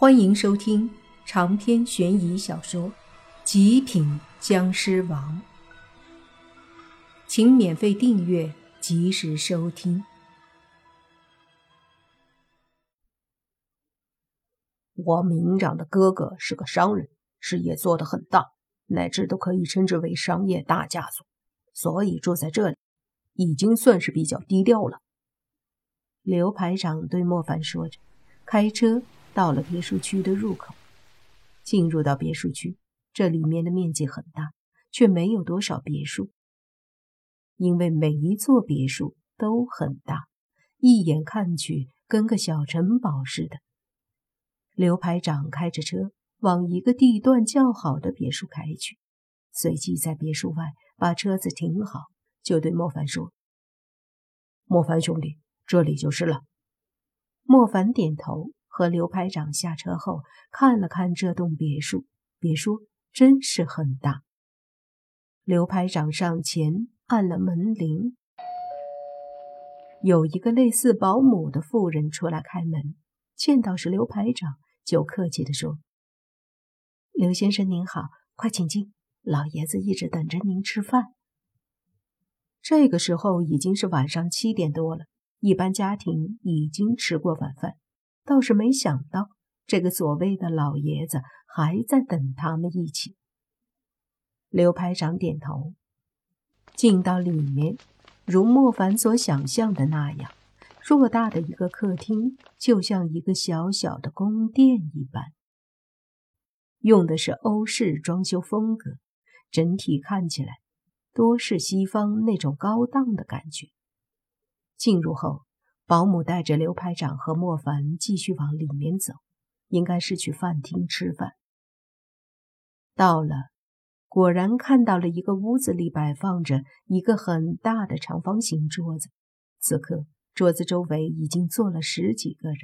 欢迎收听长篇悬疑小说《极品僵尸王》，请免费订阅，及时收听。我明长的哥哥是个商人，事业做得很大，乃至都可以称之为商业大家族，所以住在这里已经算是比较低调了。刘排长对莫凡说着，开车。到了别墅区的入口，进入到别墅区，这里面的面积很大，却没有多少别墅，因为每一座别墅都很大，一眼看去跟个小城堡似的。刘排长开着车往一个地段较好的别墅开去，随即在别墅外把车子停好，就对莫凡说：“莫凡兄弟，这里就是了。”莫凡点头。和刘排长下车后，看了看这栋别墅，别墅真是很大。刘排长上前按了门铃，有一个类似保姆的妇人出来开门，见到是刘排长，就客气地说：“刘先生您好，快请进，老爷子一直等着您吃饭。”这个时候已经是晚上七点多了，一般家庭已经吃过晚饭。倒是没想到，这个所谓的老爷子还在等他们一起。刘排长点头，进到里面，如莫凡所想象的那样，偌大的一个客厅，就像一个小小的宫殿一般，用的是欧式装修风格，整体看起来多是西方那种高档的感觉。进入后。保姆带着刘排长和莫凡继续往里面走，应该是去饭厅吃饭。到了，果然看到了一个屋子里摆放着一个很大的长方形桌子。此刻，桌子周围已经坐了十几个人，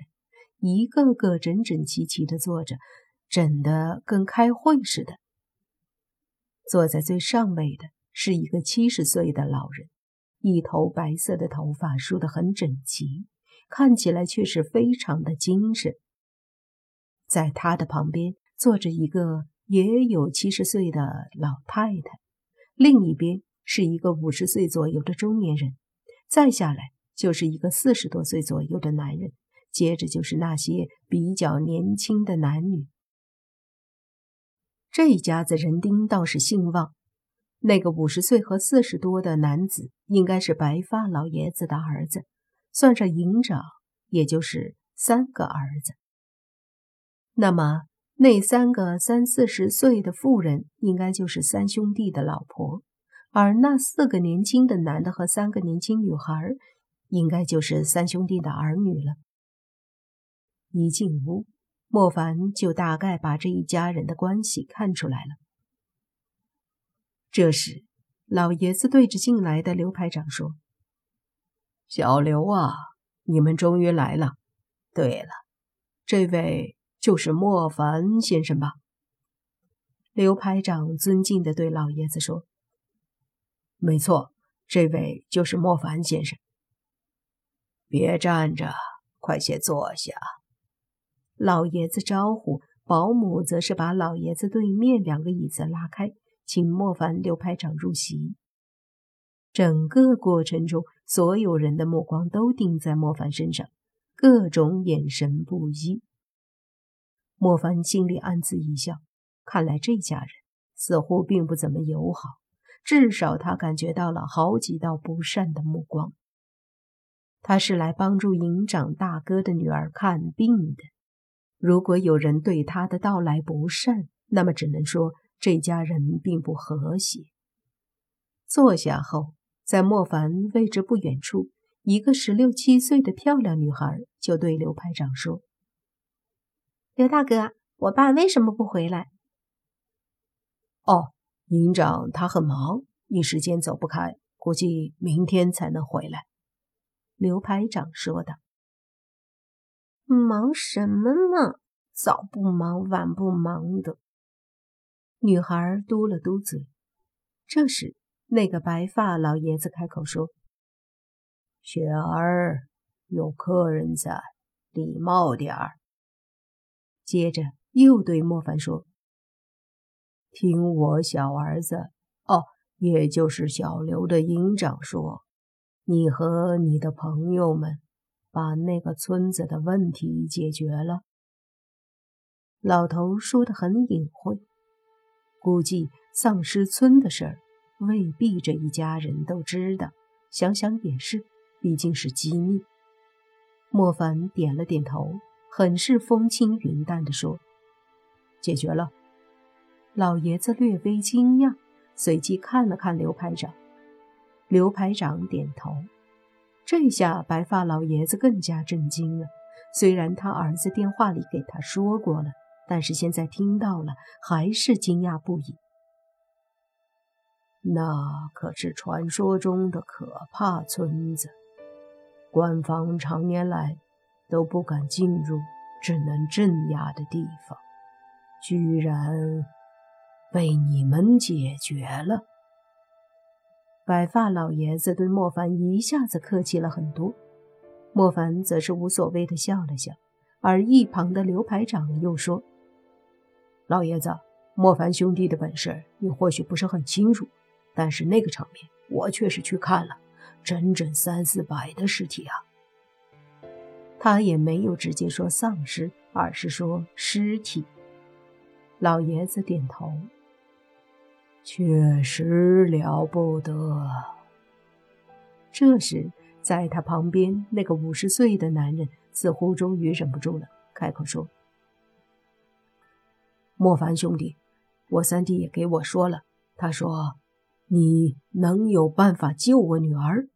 一个个整整齐齐的坐着，整得跟开会似的。坐在最上位的是一个七十岁的老人。一头白色的头发梳得很整齐，看起来却是非常的精神。在他的旁边坐着一个也有七十岁的老太太，另一边是一个五十岁左右的中年人，再下来就是一个四十多岁左右的男人，接着就是那些比较年轻的男女。这家子人丁倒是兴旺。那个五十岁和四十多的男子，应该是白发老爷子的儿子，算上营长，也就是三个儿子。那么，那三个三四十岁的妇人，应该就是三兄弟的老婆，而那四个年轻的男的和三个年轻女孩，应该就是三兄弟的儿女了。一进屋，莫凡就大概把这一家人的关系看出来了。这时，老爷子对着进来的刘排长说：“小刘啊，你们终于来了。对了，这位就是莫凡先生吧？”刘排长尊敬地对老爷子说：“没错，这位就是莫凡先生。别站着，快些坐下。”老爷子招呼，保姆则是把老爷子对面两个椅子拉开。请莫凡、刘排长入席。整个过程中，所有人的目光都定在莫凡身上，各种眼神不一。莫凡心里暗自一笑，看来这家人似乎并不怎么友好，至少他感觉到了好几道不善的目光。他是来帮助营长大哥的女儿看病的，如果有人对他的到来不善，那么只能说。这家人并不和谐。坐下后，在莫凡位置不远处，一个十六七岁的漂亮女孩就对刘排长说：“刘大哥，我爸为什么不回来？”“哦，营长他很忙，一时间走不开，估计明天才能回来。”刘排长说道。“忙什么呢？早不忙，晚不忙的。”女孩嘟了嘟嘴。这时，那个白发老爷子开口说：“雪儿，有客人在，礼貌点儿。”接着又对莫凡说：“听我小儿子，哦，也就是小刘的营长说，你和你的朋友们把那个村子的问题解决了。”老头说的很隐晦，估计丧尸村的事儿未必这一家人都知道。想想也是，毕竟是机密。莫凡点了点头，很是风轻云淡地说：“解决了。”老爷子略微惊讶，随即看了看刘排长。刘排长点头。这下白发老爷子更加震惊了。虽然他儿子电话里给他说过了。但是现在听到了，还是惊讶不已。那可是传说中的可怕村子，官方常年来都不敢进入，只能镇压的地方，居然被你们解决了。白发老爷子对莫凡一下子客气了很多，莫凡则是无所谓的笑了笑，而一旁的刘排长又说。老爷子，莫凡兄弟的本事你或许不是很清楚，但是那个场面我确实去看了，整整三四百的尸体啊！他也没有直接说丧尸，而是说尸体。老爷子点头，确实了不得。这时，在他旁边那个五十岁的男人似乎终于忍不住了，开口说。莫凡兄弟，我三弟也给我说了，他说你能有办法救我女儿。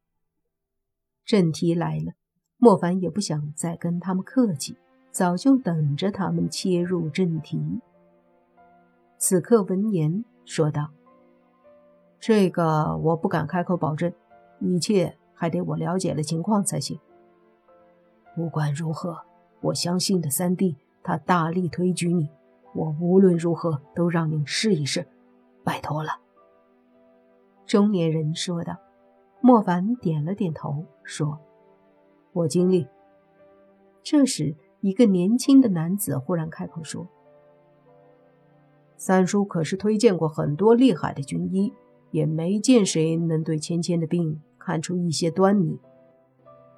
正题来了，莫凡也不想再跟他们客气，早就等着他们切入正题。此刻闻言说道：“这个我不敢开口保证，一切还得我了解了情况才行。不管如何，我相信的三弟，他大力推举你。”我无论如何都让您试一试，拜托了。”中年人说道。莫凡点了点头，说：“我尽力。”这时，一个年轻的男子忽然开口说：“三叔可是推荐过很多厉害的军医，也没见谁能对芊芊的病看出一些端倪。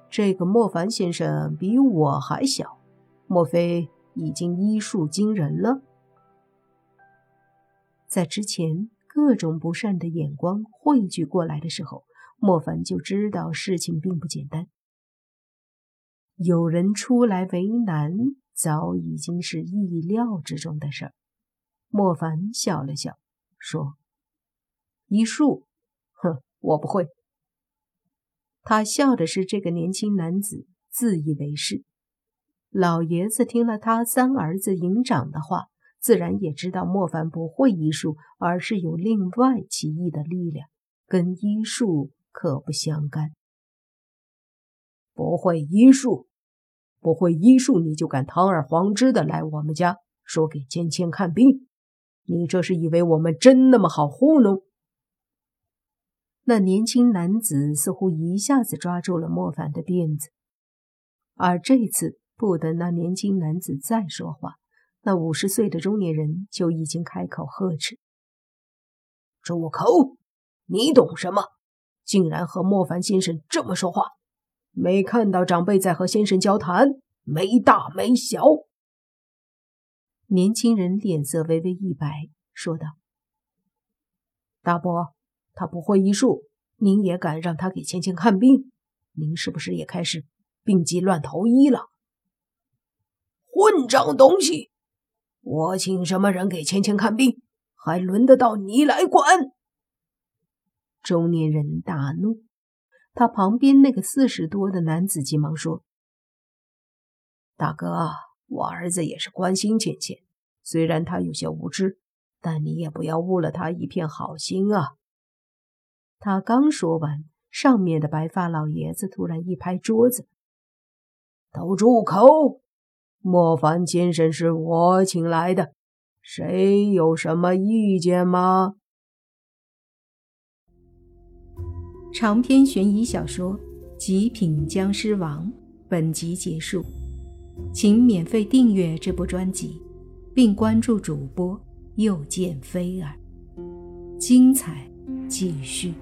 这个莫凡先生比我还小，莫非已经医术惊人了？”在之前各种不善的眼光汇聚过来的时候，莫凡就知道事情并不简单。有人出来为难，早已经是意料之中的事儿。莫凡笑了笑，说：“医术，哼，我不会。”他笑的是这个年轻男子自以为是。老爷子听了他三儿子营长的话。自然也知道莫凡不会医术，而是有另外奇异的力量，跟医术可不相干。不会医术，不会医术，你就敢堂而皇之的来我们家说给芊芊看病？你这是以为我们真那么好糊弄？那年轻男子似乎一下子抓住了莫凡的辫子，而这次不等那年轻男子再说话。那五十岁的中年人就已经开口呵斥：“住口！你懂什么？竟然和莫凡先生这么说话？没看到长辈在和先生交谈，没大没小。”年轻人脸色微微一白，说道：“大伯，他不会医术，您也敢让他给芊芊看病？您是不是也开始病急乱投医了？混账东西！”我请什么人给芊芊看病，还轮得到你来管？中年人大怒，他旁边那个四十多的男子急忙说：“大哥，我儿子也是关心芊芊，虽然他有些无知，但你也不要误了他一片好心啊。”他刚说完，上面的白发老爷子突然一拍桌子：“都住口！”莫凡先生是我请来的，谁有什么意见吗？长篇悬疑小说《极品僵尸王》本集结束，请免费订阅这部专辑。并关注主播又见菲儿，精彩继续。